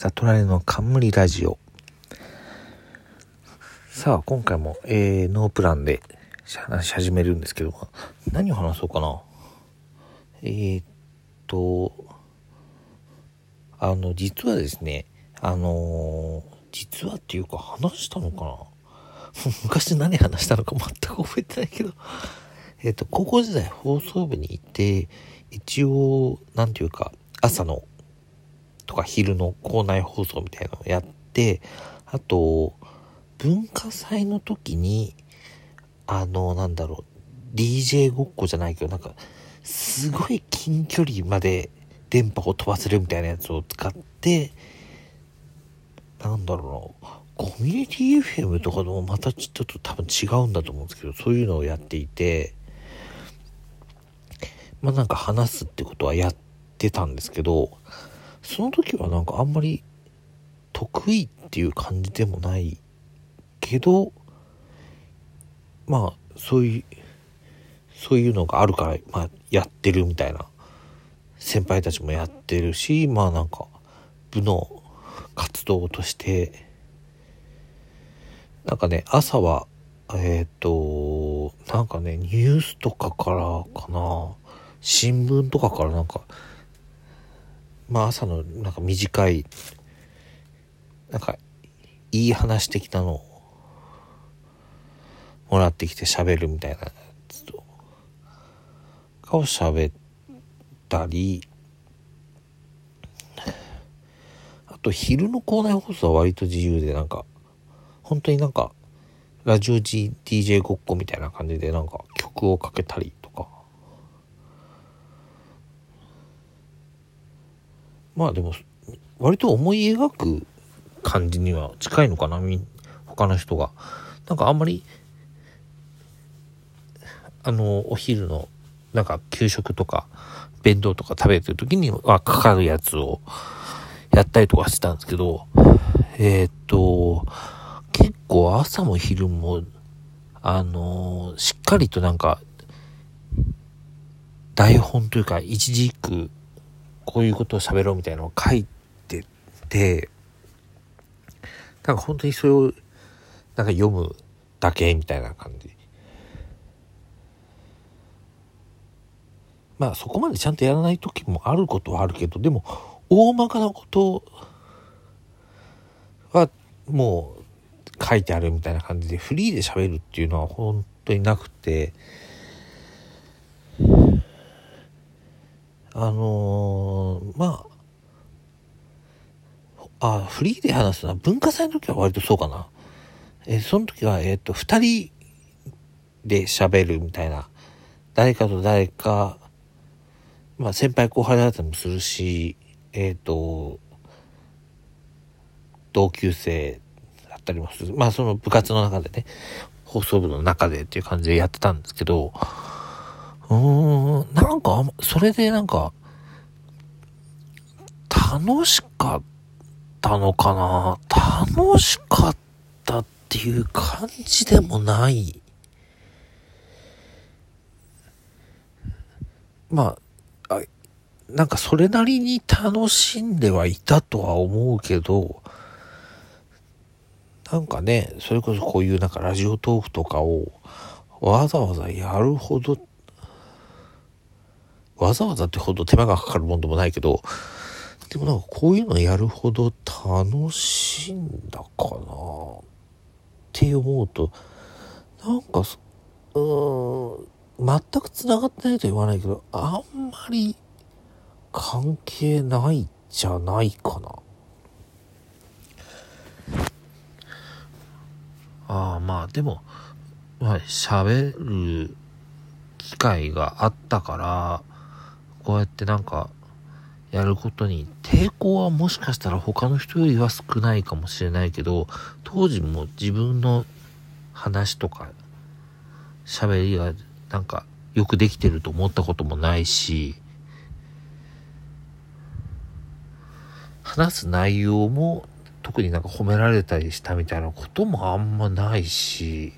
悟られの冠ラジオ。さあ、今回も、えー、ノープランで話し始めるんですけど、何を話そうかな。えー、っと、あの、実はですね、あのー、実はっていうか話したのかな 昔何話したのか 全く覚えてないけど、えっ、と、高校時代放送部にいて、一応、なんていうか、朝のとか昼の校内放送みたいなのをやって、あと、文化祭の時に、あの、なんだろう、DJ ごっこじゃないけど、なんか、すごい近距離まで電波を飛ばせるみたいなやつを使って、なんだろうな、コミュニティ FM とかでもまたちょっと多分違うんだと思うんですけど、そういうのをやっていて、まあなんか話すってことはやってたんですけど、その時はなんかあんまり得意っていう感じでもないけど、まあそういう、そういうのがあるから、まあやってるみたいな。先輩たちもやってるし、まあなんか部の活動として、なんかね、朝は、えっ、ー、と、なんかね、ニュースとかからかな、新聞とかからなんか、まあ朝のなんか短い、なんかいい話的なのをもらってきて喋るみたいなやつとかを喋ったり、あと昼の校内放送は割と自由でなんか、本当になんか、ラジオ G DJ ごっこみたいな感じでなんか曲をかけたりまあでも、割と思い描く感じには近いのかな、他の人が。なんかあんまり、あの、お昼の、なんか給食とか、弁当とか食べてる時にはかかるやつをやったりとかしてたんですけど、えー、っと、結構朝も昼も、あのしっかりとなんか、台本というか、一軸こういうことを喋ろうみたいなのを書いてて、なんか本当にそれを、なんか読むだけみたいな感じ。まあそこまでちゃんとやらない時もあることはあるけど、でも大まかなことはもう書いてあるみたいな感じでフリーで喋るっていうのは本当になくて、あのー、まあ、あ、フリーで話すのは文化祭の時は割とそうかな。え、その時は、えっ、ー、と、二人で喋るみたいな。誰かと誰か、まあ先輩後輩だったりもするし、えっ、と、同級生だったりもする。まあその部活の中でね、放送部の中でっていう感じでやってたんですけど、うん、なんか、それでなんか、楽しかったのかな？楽しかったっていう感じでもない。まあ、あなんかそれなりに楽しんではいたとは思うけど、なんかね、それこそこういうなんかラジオトークとかをわざわざやるほどわざわざってほど手間がかかるもんでもないけど、でもなんかこういうのやるほど楽しいんだかなって思うと、なんか、うーん、全く繋がってないと言わないけど、あんまり関係ないじゃないかな。ああ、まあでも、まあ喋る機会があったから、こうやってなんか、やることに抵抗はもしかしたら他の人よりは少ないかもしれないけど、当時も自分の話とか、喋りがなんかよくできてると思ったこともないし、話す内容も特になんか褒められたりしたみたいなこともあんまないし、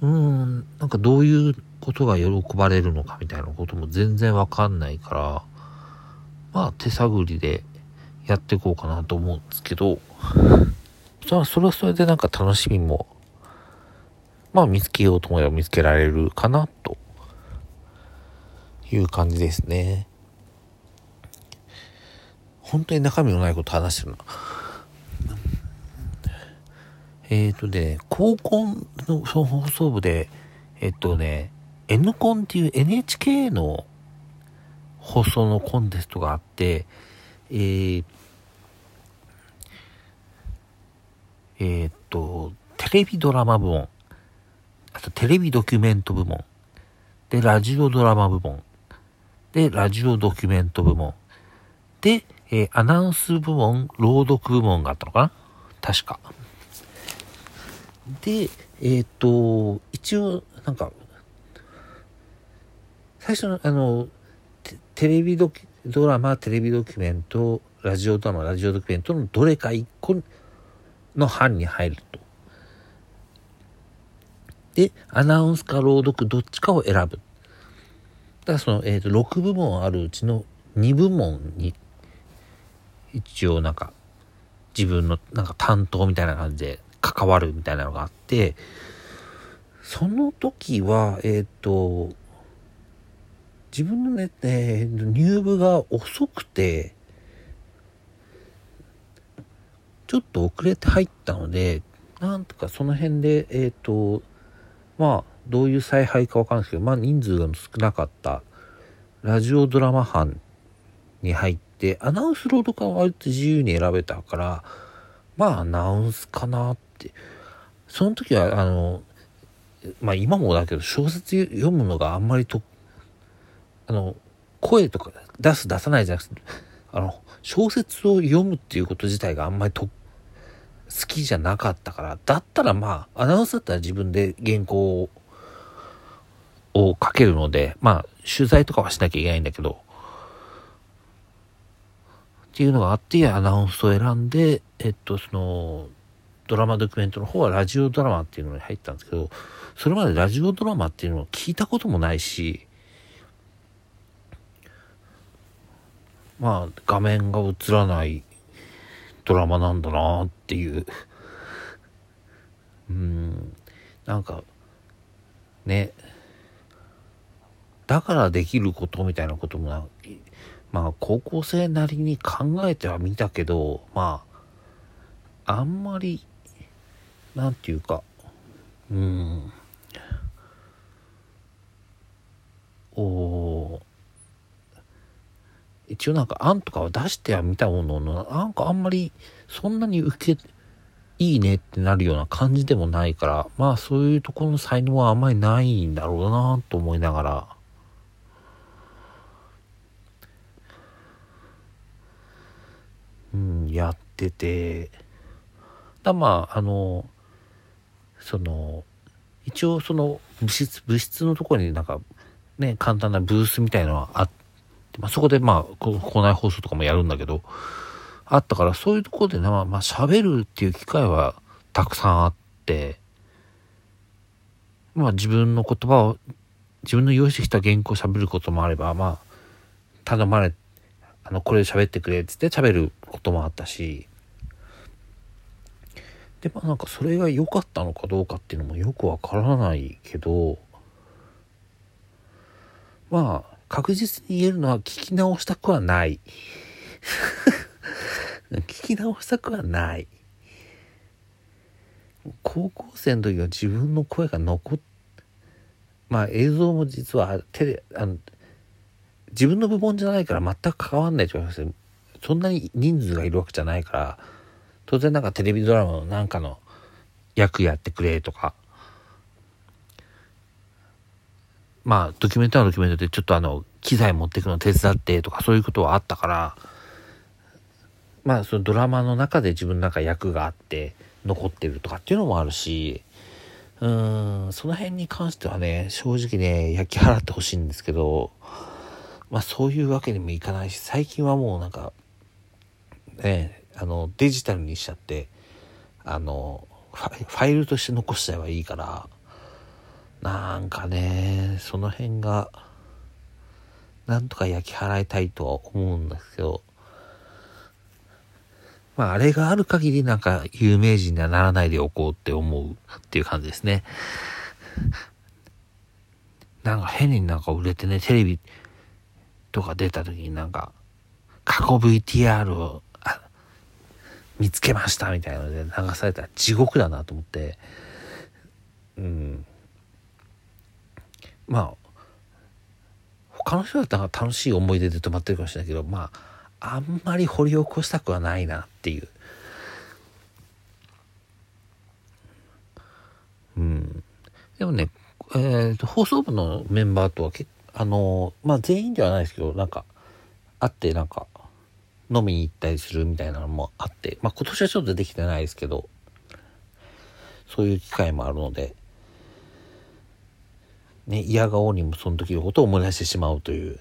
うーん、なんかどういうことが喜ばれるのかみたいなことも全然わかんないから、まあ手探りでやっていこうかなと思うんですけど、それはそれはでなんか楽しみも、まあ見つけようと思えば見つけられるかなという感じですね。本当に中身のないこと話してるな。えっ、ー、とね、高校の放送部で、えっとね、N コンっていう NHK の放送のコンテストがあって、えー、えー、っと、テレビドラマ部門、あとテレビドキュメント部門、で、ラジオドラマ部門、で、ラジオドキュメント部門、で、えー、アナウンス部門、朗読部門があったのかな？確か。で、えっ、と、一応、なんか、最初の、あの、テレビドキドラマ、テレビドキュメント、ラジオドラマ、ラジオドキュメントのどれか一個の班に入ると。で、アナウンスか朗読どっちかを選ぶ。だからその、えっ、ー、と、6部門あるうちの2部門に、一応なんか、自分のなんか担当みたいな感じで関わるみたいなのがあって、その時は、えっ、ー、と、自分のね、えー、入部が遅くて、ちょっと遅れて入ったので、なんとかその辺で、えっ、ー、と、まあ、どういう采配かわかんないですけど、まあ人数が少なかったラジオドラマ班に入って、アナウンスロード化は割と自由に選べたから、まあアナウンスかなって。その時は、あの、まあ今もだけど小説読むのがあんまりとあの、声とか出す出さないじゃなくて、あの、小説を読むっていうこと自体があんまりと、好きじゃなかったから、だったらまあ、アナウンスだったら自分で原稿を、を書けるので、まあ、取材とかはしなきゃいけないんだけど、っていうのがあって、アナウンスを選んで、えっと、その、ドラマドキュメントの方はラジオドラマっていうのに入ったんですけど、それまでラジオドラマっていうのを聞いたこともないし、まあ、画面が映らないドラマなんだなっていう。うん、なんか、ね、だからできることみたいなこともな、まあ、高校生なりに考えてはみたけど、まあ、あんまり、なんていうか、うん、おー、一応なんか案とかは出してはみたものの、なんかあんまりそんなに受け、いいねってなるような感じでもないから、まあそういうところの才能はあんまりないんだろうなと思いながら、うん、やってて、だまあ、あの、その、一応その物質、物質のところになんか、ね、簡単なブースみたいのはあっまあ、そこでまあ、校内放送とかもやるんだけど、あったから、そういうところでね、まあ、まあ、喋るっていう機会はたくさんあって、まあ、自分の言葉を、自分の用意してきた原稿を喋ることもあれば、まあ、頼まれ、あの、これ喋ってくれって言って喋ることもあったし、で、まあなんかそれが良かったのかどうかっていうのもよくわからないけど、まあ、確実に言えるのは聞き直したくはない。聞き直したくはない。高校生の時は自分の声が残っ、まあ映像も実は手で、あの、自分の部門じゃないから全く関わんないと思います。そんなに人数がいるわけじゃないから、当然なんかテレビドラマのなんかの役やってくれとか、まあ、ドキュメントはドキュメントでちょっとあの、機材持っていくの手伝ってとかそういうことはあったから、まあ、そのドラマの中で自分の中役があって残ってるとかっていうのもあるし、うーん、その辺に関してはね、正直ね、焼き払ってほしいんですけど、まあそういうわけにもいかないし、最近はもうなんか、ね、あの、デジタルにしちゃって、あの、ファイルとして残しちゃえばいいから、なんかね、その辺が、なんとか焼き払いたいとは思うんですけど、まあ、あれがある限りなんか有名人にはならないでおこうって思うっていう感じですね。なんか変になんか売れてね、テレビとか出た時になんか、過去 VTR を見つけましたみたいなので流されたら地獄だなと思って、うん。まあ、他の人だったら楽しい思い出で止まってるかもしれないけど、まあ、あんまり掘り起こしたくはないなっていう。うん。でもね、えーと、放送部のメンバーとは結あのまあ全員ではないですけどなんか会ってなんか飲みに行ったりするみたいなのもあってまあ今年はちょっとできてないですけどそういう機会もあるのでね嫌顔にもその時のことを思い出してしまうという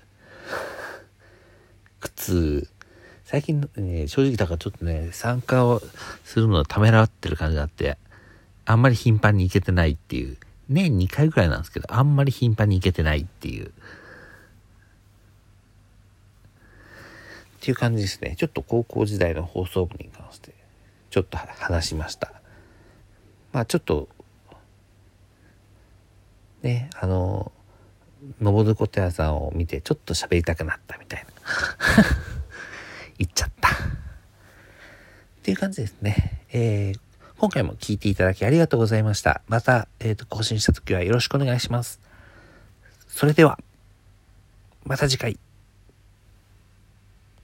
苦痛最近ね正直だからちょっとね参加をするのをためらってる感じがあってあんまり頻繁に行けてないっていう年2回ぐらいなんですけど、あんまり頻繁に行けてないっていう。っていう感じですね。ちょっと高校時代の放送部に関して、ちょっと話しました。まあちょっと、ね、あの、のぼること屋さんを見てちょっと喋りたくなったみたいな。言っちゃった。っていう感じですね。えー今回も聞いていただきありがとうございました。また、え、ー、と、更新した時はよろしくお願いします。それでは、また次回。